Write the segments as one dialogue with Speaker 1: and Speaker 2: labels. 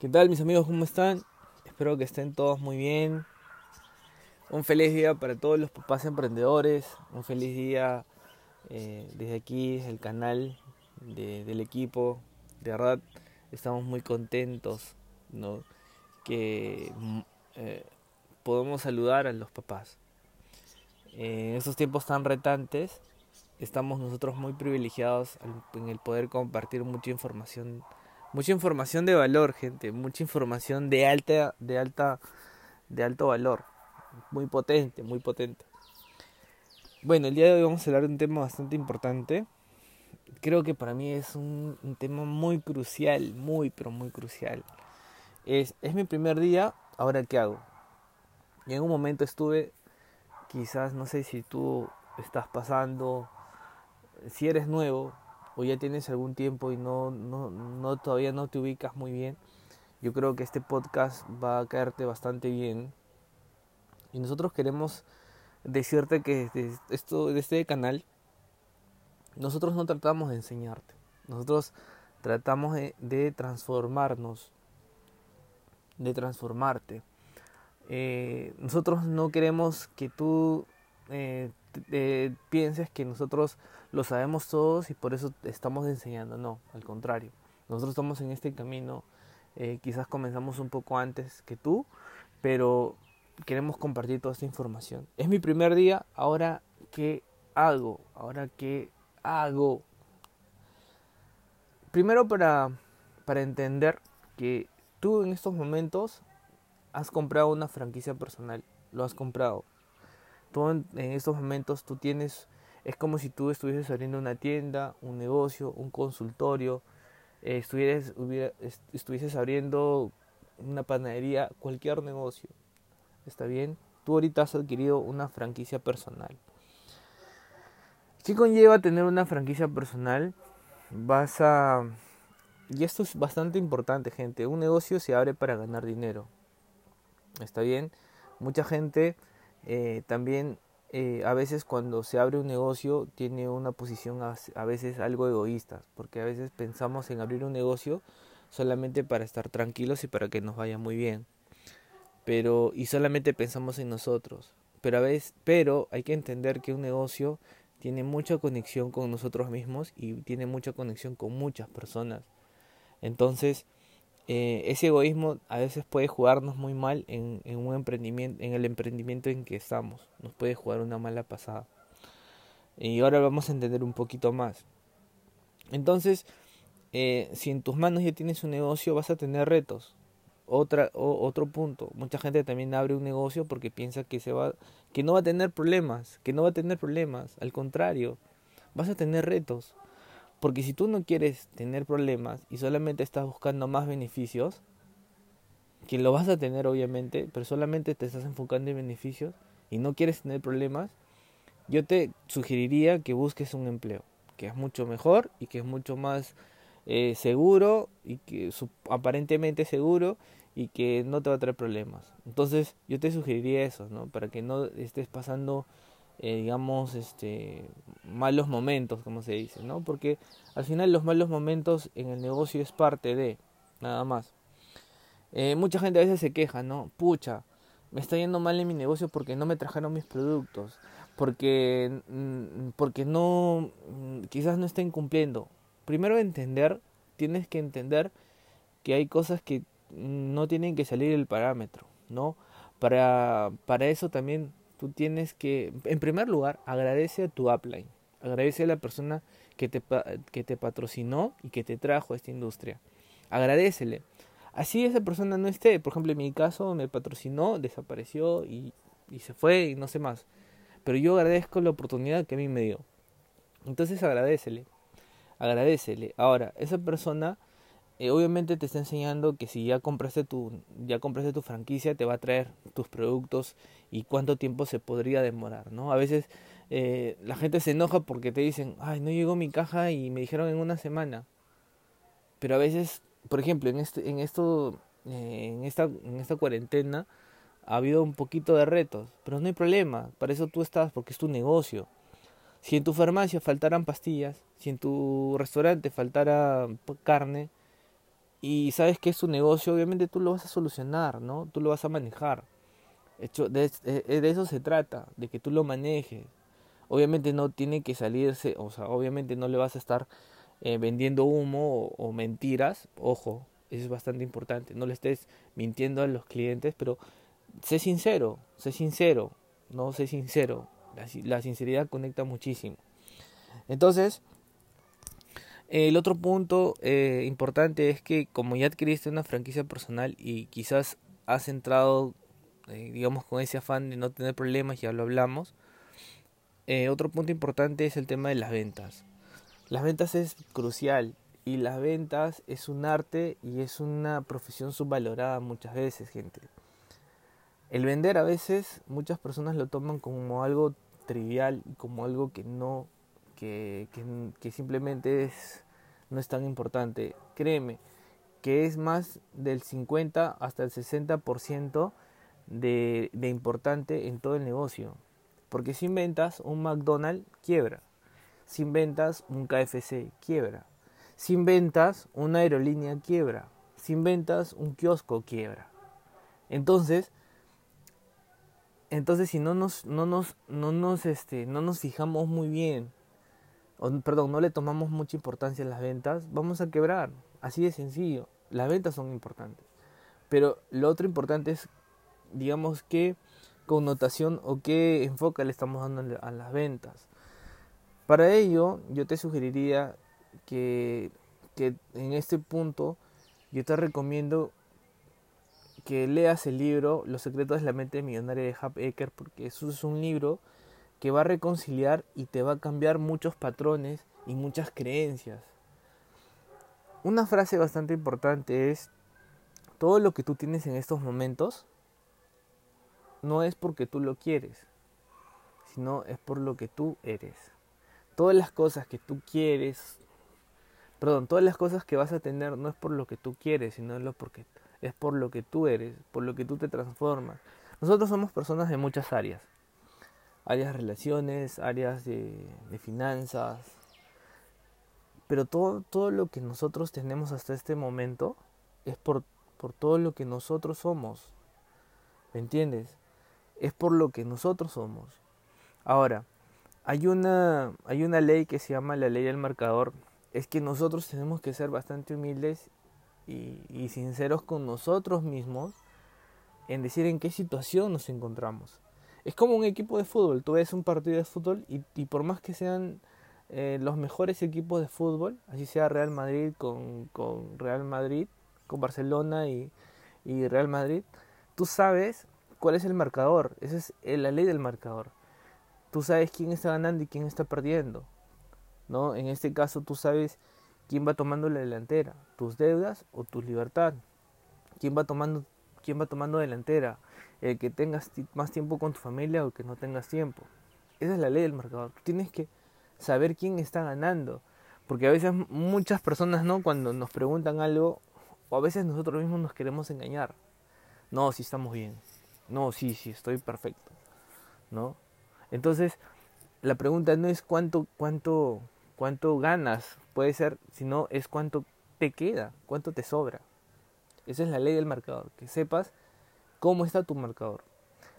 Speaker 1: ¿Qué tal mis amigos? ¿Cómo están? Espero que estén todos muy bien. Un feliz día para todos los papás emprendedores. Un feliz día eh, desde aquí, desde el canal del equipo. De verdad, estamos muy contentos ¿no? que mm, eh, podemos saludar a los papás. en estos tiempos tan retantes, estamos nosotros muy privilegiados en el poder compartir mucha información Mucha información de valor, gente, mucha información de alta de alta de alto valor, muy potente, muy potente. Bueno, el día de hoy vamos a hablar de un tema bastante importante. Creo que para mí es un, tema muy crucial, muy pero muy crucial. Es, es mi primer día, ahora qué hago. Y en un momento estuve, quizás no sé si tú estás pasando, si eres nuevo, o ya tienes algún tiempo y no, no, no todavía no te ubicas muy bien, yo creo que este podcast va a caerte bastante bien. Y nosotros queremos decirte que esto, de este canal nosotros no tratamos de enseñarte, nosotros tratamos de, transformarnos, de transformarte. Eh, nosotros no queremos que tú eh, eh, pienses que nosotros lo sabemos todos y por eso estamos enseñando. No, al contrario. Nosotros estamos en este camino, eh, quizás comenzamos un poco antes que tú, pero queremos compartir toda esta información. Es mi primer día, ahora qué hago, ahora qué hago. Primero para, para entender que tú en estos momentos has comprado una franquicia personal, lo has comprado tú en, estos momentos tú tienes, es como si tú estuvieses abriendo una tienda, un negocio, un consultorio, eh, estuvieses, abriendo una panadería, cualquier negocio. ¿Está bien? Tú ahorita has adquirido una franquicia personal. ¿Qué conlleva tener una franquicia personal? Vas a... Y esto es bastante importante, gente. Un negocio se abre para ganar dinero. ¿Está bien? Mucha gente eh, también eh, a veces cuando se abre un negocio tiene una posición a, veces algo egoísta, porque a veces pensamos en abrir un negocio solamente para estar tranquilos y para que nos vaya muy bien. Pero y solamente pensamos en nosotros. Pero a veces, pero hay que entender que un negocio tiene mucha conexión con nosotros mismos y tiene mucha conexión con muchas personas. Entonces, eh, ese egoísmo a veces puede jugarnos muy mal en, un emprendimiento, en el emprendimiento en que estamos. Nos puede jugar una mala pasada. Y ahora vamos a entender un poquito más. Entonces, eh, si en tus manos ya tienes un negocio, vas a tener retos. Otra, otro punto, mucha gente también abre un negocio porque piensa que se va, que no va a tener problemas, que no va a tener problemas. Al contrario, vas a tener retos. Porque si tú no quieres tener problemas y solamente estás buscando más beneficios, que lo vas a tener obviamente, pero solamente te estás enfocando en beneficios y no quieres tener problemas, yo te sugeriría que busques un empleo, que es mucho mejor y que es mucho más eh, seguro y que aparentemente seguro y que no te va a traer problemas. Entonces yo te sugeriría eso, ¿no? Para que no estés pasando eh, digamos, este, malos momentos, como se dice, ¿no? Porque al final los malos momentos en el negocio es parte de, nada más. Eh, mucha gente a veces se queja, ¿no? Pucha, me está yendo mal en mi negocio porque no me trajeron mis productos, porque, mm, porque no, mm, quizás no estén cumpliendo. Primero entender, tienes que entender que hay cosas que no tienen que salir del parámetro, ¿no? Para, para eso también tú tienes que, en primer lugar, agradece a tu upline, agradece a la persona que te, que te patrocinó y que te trajo a esta industria. Agradecele. Así esa persona no esté, por ejemplo, en mi caso me patrocinó, desapareció y, y se fue y no sé más. Pero yo agradezco la oportunidad que a mí me dio. Entonces agradecele. Agradecele. Ahora, esa persona eh, obviamente te está enseñando que si ya compraste tu ya compraste tu franquicia te va a traer tus productos y cuánto tiempo se podría demorar no a veces eh, la gente se enoja porque te dicen ay no llegó mi caja y me dijeron en una semana pero a veces por ejemplo en este en esto eh, en esta en esta cuarentena ha habido un poquito de retos pero no hay problema para eso tú estás porque es tu negocio. Si en tu farmacia faltaran pastillas si en tu restaurante faltara carne y sabes que es tu negocio, obviamente tú lo vas a solucionar, ¿no? Tú lo vas a manejar. Hecho, de, eso se trata, de que tú lo manejes. Obviamente no tiene que salirse, o sea, obviamente no le vas a estar eh, vendiendo humo o, mentiras, ojo, eso es bastante importante. No le estés mintiendo a los clientes, pero sé sincero, sé sincero, no sé sincero. La sinceridad conecta muchísimo. Entonces, el otro punto eh, importante es que como ya adquiriste una franquicia personal y quizás has entrado, eh, digamos, con ese afán de no tener problemas, ya lo hablamos, eh, otro punto importante es el tema de las ventas. Las ventas es crucial y las ventas es un arte y es una profesión subvalorada muchas veces, gente. El vender a veces muchas personas lo toman como algo trivial, como algo que no que, que, simplemente es, no es tan importante. Créeme que es más del 50 hasta el 60% de, de importante en todo el negocio. Porque sin ventas un McDonald's quiebra. Sin ventas un KFC quiebra. Sin ventas una aerolínea quiebra. Sin ventas un kiosco quiebra. Entonces, entonces si no nos, no nos, no nos, este, no nos fijamos muy bien perdón, no le tomamos mucha importancia a las ventas, vamos a quebrar. Así de sencillo. Las ventas son importantes. Pero lo otro importante es, digamos, qué connotación o qué enfoque le estamos dando a las ventas. Para ello, yo te sugeriría que, que en este punto yo te recomiendo que leas el libro Los secretos de la mente millonaria de Hub Ecker, porque eso es un libro que va a reconciliar y te va a cambiar muchos patrones y muchas creencias. Una frase bastante importante es, todo lo que tú tienes en estos momentos no es porque tú lo quieres, sino es por lo que tú eres. Todas las cosas que tú quieres, perdón, todas las cosas que vas a tener no es por lo que tú quieres, sino es, lo porque, es por lo que tú eres, por lo que tú te transformas. Nosotros somos personas de muchas áreas áreas de relaciones, áreas de, finanzas. Pero todo, todo lo que nosotros tenemos hasta este momento es por, por todo lo que nosotros somos. ¿Me entiendes? Es por lo que nosotros somos. Ahora, hay una, hay una ley que se llama la ley del marcador. Es que nosotros tenemos que ser bastante humildes y, y sinceros con nosotros mismos en decir en qué situación nos encontramos. Es como un equipo de fútbol. Tú ves un partido de fútbol y, por más que sean eh, los mejores equipos de fútbol, así sea Real Madrid con, Real Madrid, con Barcelona y, Real Madrid, tú sabes cuál es el marcador. Esa es la ley del marcador. Tú sabes quién está ganando y quién está perdiendo. ¿no? En este caso tú sabes quién va tomando la delantera, tus deudas o tu libertad. ¿Quién va tomando, quién va tomando delantera? el que tengas más tiempo con tu familia o que no tengas tiempo. Esa es la ley del marcador. Tienes que saber quién está ganando. Porque a veces muchas personas, ¿no? Cuando nos preguntan algo, o a veces nosotros mismos nos queremos engañar. No, si estamos bien. No, sí, sí, estoy perfecto. ¿No? Entonces, la pregunta no es cuánto, cuánto, cuánto ganas, puede ser, sino es cuánto te queda, cuánto te sobra. Esa es la ley del marcador, que sepas cómo está tu marcador.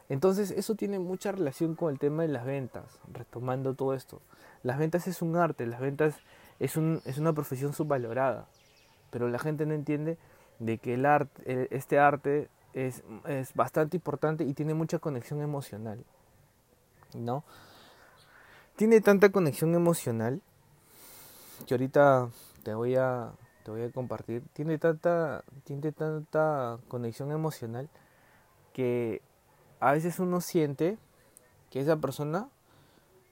Speaker 1: Entonces eso tiene mucha relación con el tema de las ventas, retomando todo esto. Las ventas es un arte, las ventas es, un, es una profesión subvalorada, pero la gente no entiende de que el arte, este arte es, es bastante importante y tiene mucha conexión emocional. ¿No? Tiene tanta conexión emocional que ahorita te voy a, te voy a compartir. Tiene tanta, tiene tanta conexión emocional que a veces uno siente que esa persona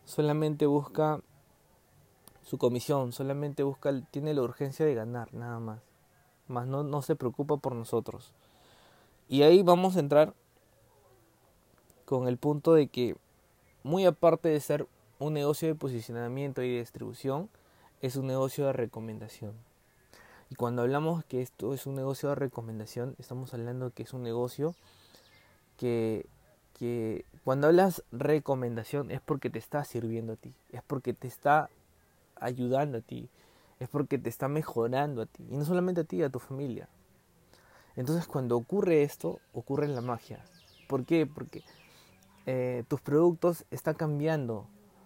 Speaker 1: solamente busca su comisión, solamente busca, tiene la urgencia de ganar, nada más. Más no, no se preocupa por nosotros. Y ahí vamos a entrar con el punto de que, muy aparte de ser un negocio de posicionamiento y distribución, es un negocio de recomendación. Y cuando hablamos que esto es un negocio de recomendación, estamos hablando que es un negocio que, que cuando hablas recomendación es porque te está sirviendo a ti, es porque te está ayudando a ti, es porque te está mejorando a ti, y no solamente a ti, a tu familia. Entonces cuando ocurre esto, ocurre la magia. ¿Por qué? Porque eh, tus productos están cambiando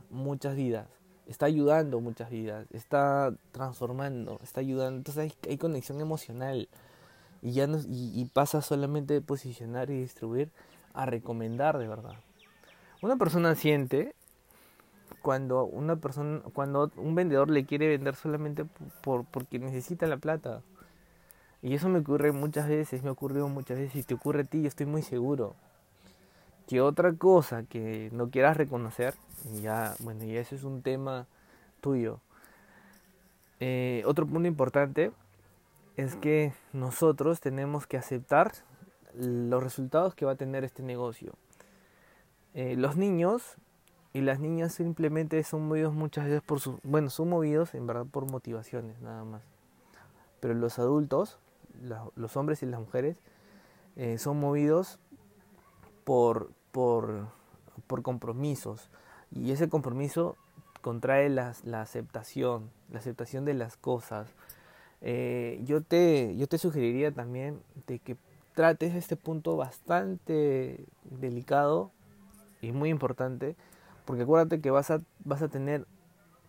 Speaker 1: muchas vidas, está ayudando muchas vidas, está transformando, está ayudando. Entonces hay, conexión emocional y ya no, y pasa solamente de posicionar y distribuir a recomendar de verdad. Una persona siente cuando una persona, cuando un vendedor le quiere vender solamente por, porque necesita la plata. Y eso me ocurre muchas veces, me ha ocurrido muchas veces, y te ocurre a ti, yo estoy muy seguro. Que otra cosa que no quieras reconocer, ya, bueno, y eso es un tema tuyo. Eh, otro punto importante es que nosotros tenemos que aceptar los resultados que va a tener este negocio. Eh, los niños y las niñas simplemente son movidos muchas veces por su, bueno, son movidos en verdad por motivaciones nada más. Pero los adultos, los hombres y las mujeres, eh, son movidos por, por, por compromisos. Y ese compromiso contrae la, la aceptación, la aceptación de las cosas. Eh, yo, te, yo te sugeriría también de que trates este punto bastante delicado y muy importante, porque acuérdate que vas a, vas a tener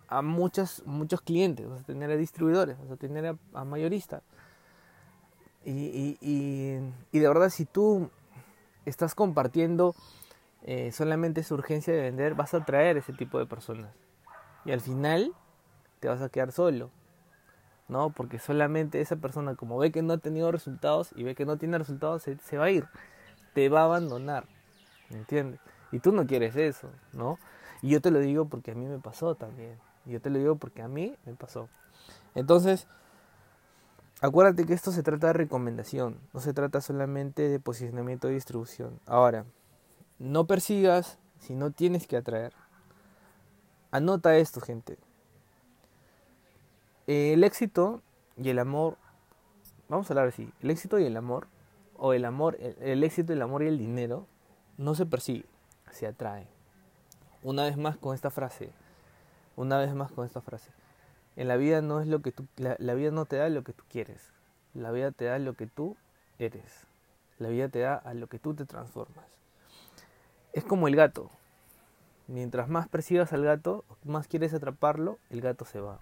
Speaker 1: a muchos, muchos clientes, vas a tener a distribuidores, vas a tener a, mayoristas. Y, y, y, de verdad, si tú estás compartiendo eh, solamente esa urgencia de vender, vas a atraer ese tipo de personas. Y al final te vas a quedar solo. ¿no? Porque solamente esa persona, como ve que no ha tenido resultados y ve que no tiene resultados, se, va a ir, te va a abandonar, ¿me entiendes? Y tú no quieres eso, ¿no? Y yo te lo digo porque a mí me pasó también. Y yo te lo digo porque a mí me pasó. Entonces, acuérdate que esto se trata de recomendación, no se trata solamente de posicionamiento y distribución. Ahora, no persigas si no tienes que atraer. Anota esto, gente. El éxito y el amor, vamos a hablar así, el éxito y el amor, o el amor, el, éxito, el amor y el dinero, no se persigue, se atrae. Una vez más con esta frase, una vez más con esta frase. En la vida no es lo que tú, la, vida no te da lo que tú quieres, la vida te da lo que tú eres, la vida te da a lo que tú te transformas. Es como el gato. Mientras más persigas al gato, más quieres atraparlo, el gato se va.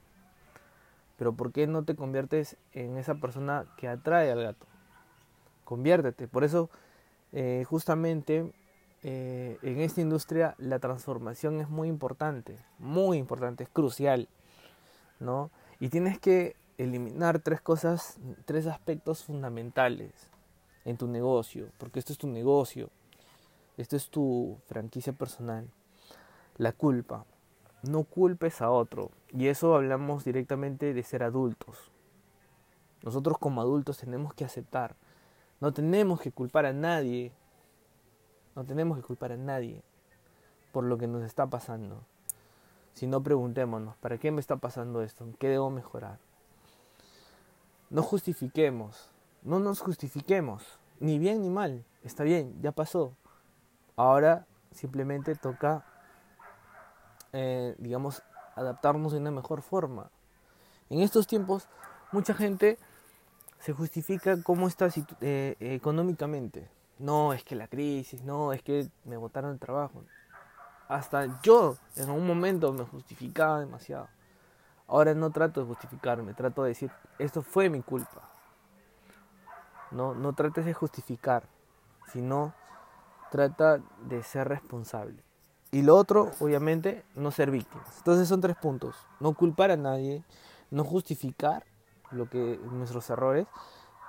Speaker 1: Pero ¿por qué no te conviertes en esa persona que atrae al gato? Conviértete. Por eso, eh, justamente, eh, en esta industria la transformación es muy importante, muy importante, es crucial, ¿no? Y tienes que eliminar tres cosas, tres aspectos fundamentales en tu negocio, porque esto es tu negocio, esto es tu franquicia personal. La culpa, no culpes a otro. Y eso hablamos directamente de ser adultos. Nosotros como adultos tenemos que aceptar. No tenemos que culpar a nadie. No tenemos que culpar a nadie por lo que nos está pasando. Si no preguntémonos, ¿para qué me está pasando esto? ¿Qué debo mejorar? No justifiquemos. No nos justifiquemos. Ni bien ni mal. Está bien, ya pasó. Ahora simplemente toca eh, digamos, adaptarnos de una mejor forma. En estos tiempos, mucha gente se justifica cómo está eh, económicamente. No, es que la crisis, no, es que me botaron el trabajo. Hasta yo en un momento me justificaba demasiado. Ahora no trato de justificarme, trato de decir, esto fue mi culpa. No, no trates de justificar, sino trata de ser responsable. Y lo otro, obviamente, no ser víctimas. Entonces son tres puntos. No culpar a nadie, no justificar lo que nuestros errores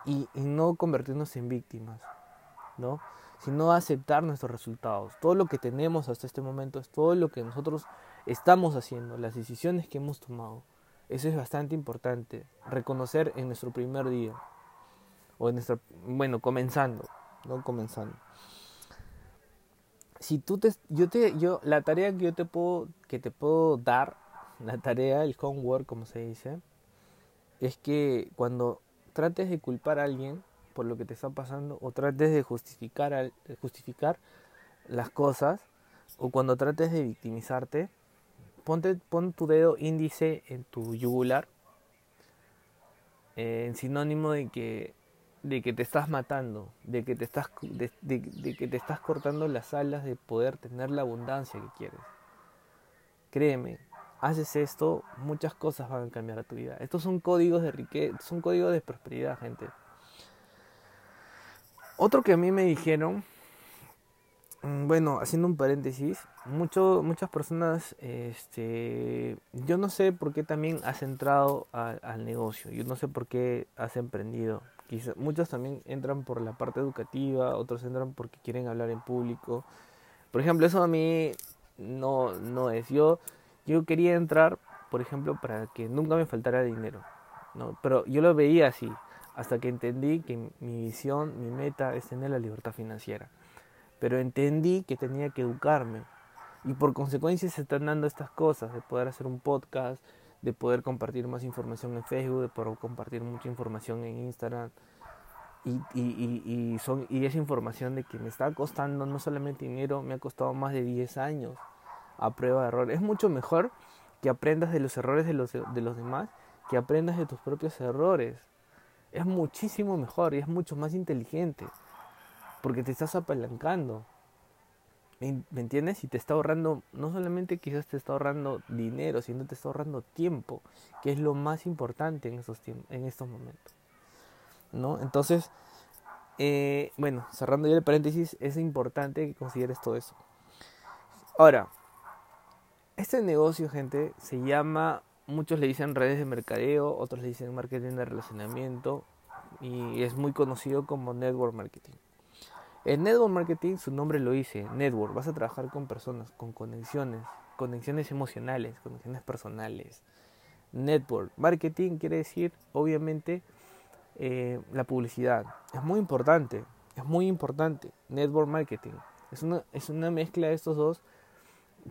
Speaker 1: y, no convertirnos en víctimas, ¿no? Sino aceptar nuestros resultados. Todo lo que tenemos hasta este momento es todo lo que nosotros estamos haciendo, las decisiones que hemos tomado. Eso es bastante importante, reconocer en nuestro primer día o en nuestra, bueno, comenzando, no comenzando si tú te, yo te, yo, la tarea que yo te puedo, que te puedo dar, la tarea, el homework, como se dice, es que cuando trates de culpar a alguien por lo que te está pasando, o trates de justificar, justificar las cosas, o cuando trates de victimizarte, ponte, pon tu dedo índice en tu yugular eh, en sinónimo de que, de que te estás matando, de que te estás, de, de que te estás cortando las alas de poder tener la abundancia que quieres. Créeme, haces esto, muchas cosas van a cambiar a tu vida. Estos son códigos de riqueza, son códigos de prosperidad, gente. Otro que a mí me dijeron, mm, bueno, haciendo un paréntesis, mucho, muchas personas, este, yo no sé por qué también has entrado al negocio, yo no sé por qué has emprendido. Quizá, muchos también entran por la parte educativa, otros entran porque quieren hablar en público. Por ejemplo, eso a mí no, no es. Yo, yo quería entrar, por ejemplo, para que nunca me faltara dinero. ¿no? Pero yo lo veía así hasta que entendí que mi visión, mi meta es tener la libertad financiera. Pero entendí que tenía que educarme y por consecuencia se están dando estas cosas, de poder hacer un podcast, de poder compartir más información en Facebook, de poder compartir mucha información en Instagram. Y, y, y, son, y esa información de que me está costando no solamente dinero, me ha costado más de 10 años a prueba de error. Es mucho mejor que aprendas de los errores de los, de los demás que aprendas de tus propios errores es muchísimo mejor y es mucho más inteligente. Porque te estás apalancando. ¿Me entiendes? Y te está ahorrando, no solamente quizás te está ahorrando dinero, sino te está ahorrando tiempo, que es lo más importante en, esos en estos momentos. ¿No? Entonces, eh, bueno, cerrando ya el paréntesis, es importante que consideres todo eso. Ahora, este negocio, gente, se llama muchos le dicen redes de mercadeo, otros le dicen marketing de relacionamiento y es muy conocido como network marketing. El network marketing, su nombre lo dice, network, vas a trabajar con personas, con conexiones, conexiones emocionales, conexiones personales. Network marketing quiere decir, obviamente, eh, la publicidad. Es muy importante, es muy importante. Network marketing. Es una, es una mezcla de estos dos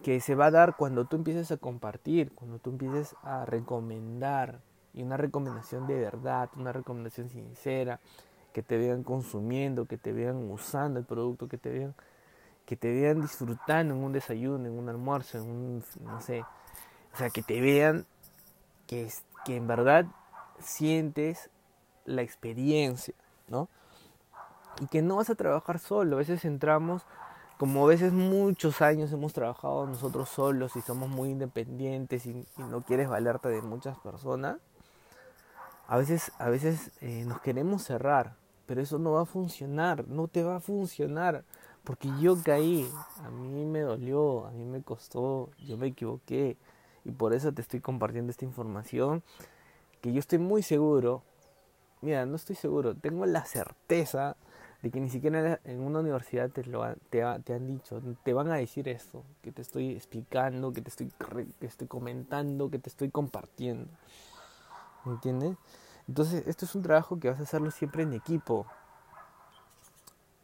Speaker 1: que se va a dar cuando tú empieces a compartir, cuando tú empieces a recomendar, y una recomendación de verdad, una recomendación sincera, que te vean consumiendo, que te vean usando el producto, que te vean, que te vean disfrutando en un desayuno, en un almuerzo, en un, no sé, o sea, que te vean que, que en verdad sientes la experiencia, ¿no? Y que no vas a trabajar solo, a veces entramos como a veces muchos años hemos trabajado nosotros solos y somos muy independientes y, no quieres valerte de muchas personas, a veces, a veces eh, nos queremos cerrar, pero eso no va a funcionar, no te va a funcionar, porque yo caí, a mí me dolió, a mí me costó, yo me equivoqué y por eso te estoy compartiendo esta información que yo estoy muy seguro, mira, no estoy seguro, tengo la certeza de que ni siquiera en una universidad te, lo, te, te, han dicho, te van a decir esto, que te estoy explicando, que te estoy, que estoy comentando, que te estoy compartiendo. ¿Me entiendes? Entonces, esto es un trabajo que vas a hacerlo siempre en equipo.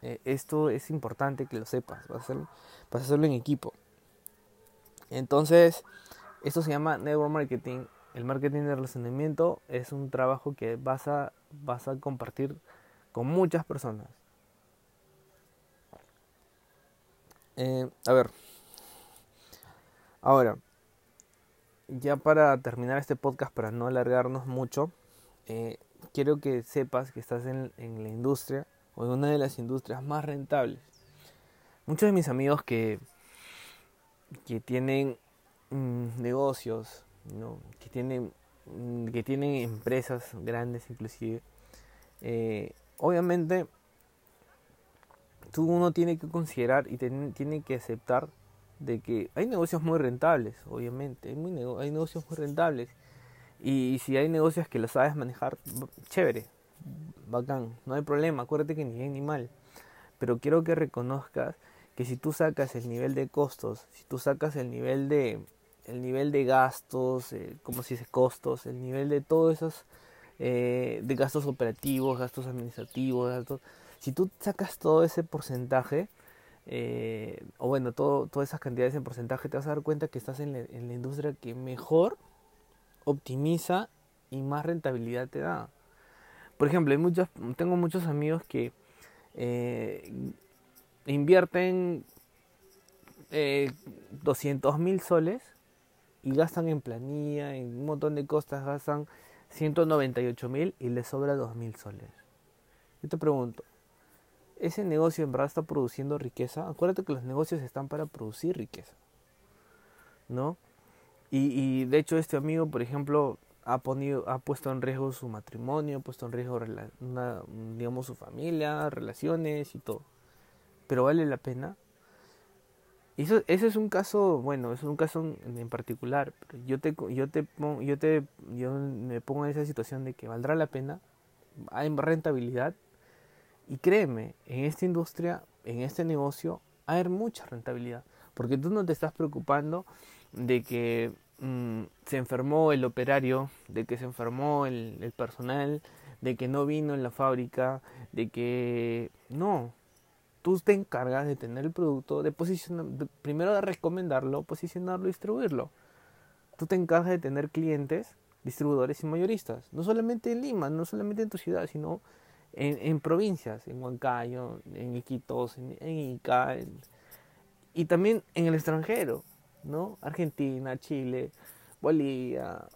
Speaker 1: Eh, esto es importante que lo sepas, vas a, hacerlo, vas a hacerlo en equipo. Entonces, esto se llama network marketing. El marketing de relacionamiento es un trabajo que vas a, vas a compartir con muchas personas. Eh, a ver. Ahora, ya para terminar este podcast, para no alargarnos mucho, eh, quiero que sepas que estás en, la industria o en una de las industrias más rentables. Muchos de mis amigos que, que tienen mm, negocios, que, tienen, mm, que tienen empresas grandes inclusive, eh, obviamente tú uno tiene que considerar y tiene que aceptar de que hay negocios muy rentables, obviamente, hay, negocios muy rentables. Y, si hay negocios que lo sabes manejar, chévere, bacán, no hay problema, acuérdate que ni bien ni mal. Pero quiero que reconozcas que si tú sacas el nivel de costos, si tú sacas el nivel de el nivel de gastos, eh, como si dice costos, el nivel de todos esos eh, de gastos operativos, gastos administrativos, gastos, si tú sacas todo ese porcentaje, eh, o bueno, todas esas cantidades en porcentaje, te vas a dar cuenta que estás en la, industria que mejor optimiza y más rentabilidad te da. Por ejemplo, tengo muchos amigos que eh, invierten eh, 200 mil soles y gastan en planilla, en un montón de cosas, gastan 198 mil y le sobra 2 mil soles. Yo te pregunto, ¿ese negocio en verdad está produciendo riqueza? Acuérdate que los negocios están para producir riqueza. ¿No? Y, y de hecho este amigo, por ejemplo, ha, ponido, ha puesto en riesgo su matrimonio, ha puesto en riesgo una, digamos, su familia, relaciones y todo. Pero vale la pena. Y eso, ese es un caso, bueno, es un caso en, particular. Pero yo te, yo te, yo te, yo me pongo en esa situación de que valdrá la pena, hay rentabilidad. Y créeme, en esta industria, en este negocio, hay mucha rentabilidad. Porque tú no te estás preocupando de que Mm, se enfermó el operario, de que se enfermó el, personal, de que no vino en la fábrica, de que no. Tú te encargas de tener el producto, de posicionar, primero de recomendarlo, posicionarlo, distribuirlo. Tú te encargas de tener clientes, distribuidores y mayoristas, no solamente en Lima, no solamente en tu ciudad, sino en, provincias, en Huancayo, en Iquitos, en, Ica, y también en el extranjero. ¿no? Argentina, Chile, Bolivia,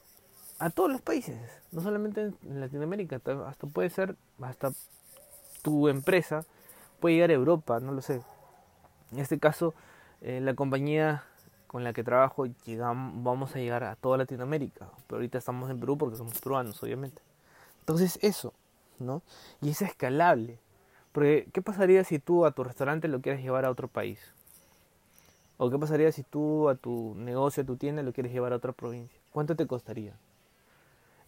Speaker 1: a todos los países, no solamente en Latinoamérica, hasta puede ser, hasta tu empresa puede llegar a Europa, no lo sé. En este caso, eh, la compañía con la que trabajo llegamos, vamos a llegar a toda Latinoamérica, pero ahorita estamos en Perú porque somos peruanos, obviamente. Entonces eso, Y es escalable. Porque, ¿qué pasaría si tú a tu restaurante lo quieres llevar a otro país? ¿O qué pasaría si tú a tu negocio, a tu tienda, lo quieres llevar a otra provincia? ¿Cuánto te costaría?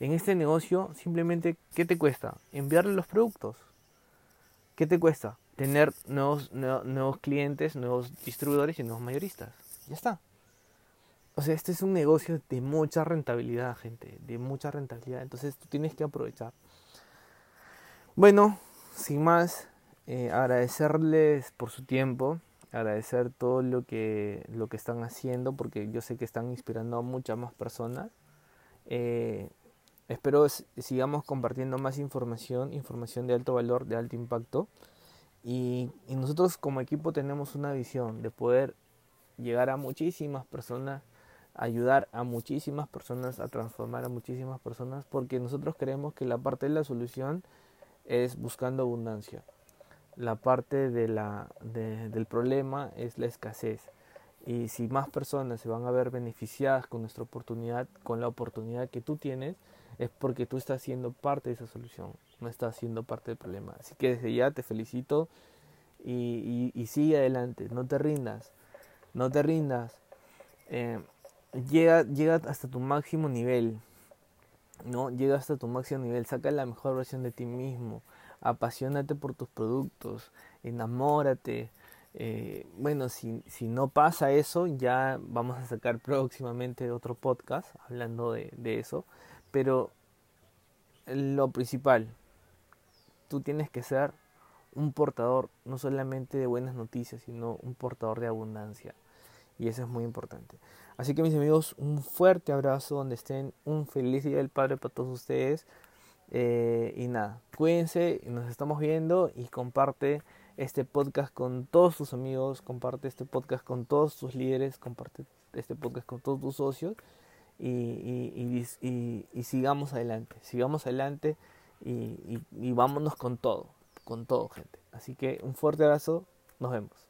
Speaker 1: En este negocio, simplemente, ¿qué te cuesta? Enviarle los productos. ¿Qué te cuesta? Tener nuevos, nuevos clientes, nuevos distribuidores y nuevos mayoristas. Ya está. O sea, este es un negocio de mucha rentabilidad, gente. De mucha rentabilidad. Entonces tú tienes que aprovechar. Bueno, sin más, eh, agradecerles por su tiempo agradecer todo lo que, lo que están haciendo porque yo sé que están inspirando a muchas más personas. Eh, espero sigamos compartiendo más información, información de alto valor, de alto impacto. Y, y, nosotros como equipo tenemos una visión de poder llegar a muchísimas personas, ayudar a muchísimas personas, a transformar a muchísimas personas, porque nosotros creemos que la parte de la solución es buscando abundancia la parte de la, del problema es la escasez. Y si más personas se van a ver beneficiadas con nuestra oportunidad, con la oportunidad que tú tienes, es porque tú estás siendo parte de esa solución, no estás siendo parte del problema. Así que desde ya te felicito y, y, sigue adelante, no te rindas, no te rindas. Eh, llega, llega hasta tu máximo nivel, ¿no? Llega hasta tu máximo nivel, saca la mejor versión de ti mismo apasionate por tus productos, enamórate. Eh, bueno, si, si no pasa eso, ya vamos a sacar próximamente otro podcast hablando de, de eso. Pero lo principal, tú tienes que ser un portador no solamente de buenas noticias, sino un portador de abundancia. Y eso es muy importante. Así que mis amigos, un fuerte abrazo donde estén, un feliz día del Padre para todos ustedes. Eh, y nada, cuídense, nos estamos viendo y comparte este podcast con todos tus amigos, comparte este podcast con todos tus líderes, comparte este podcast con todos tus socios y, sigamos adelante, sigamos adelante y vámonos con todo, con todo gente. Así que un fuerte abrazo, nos vemos.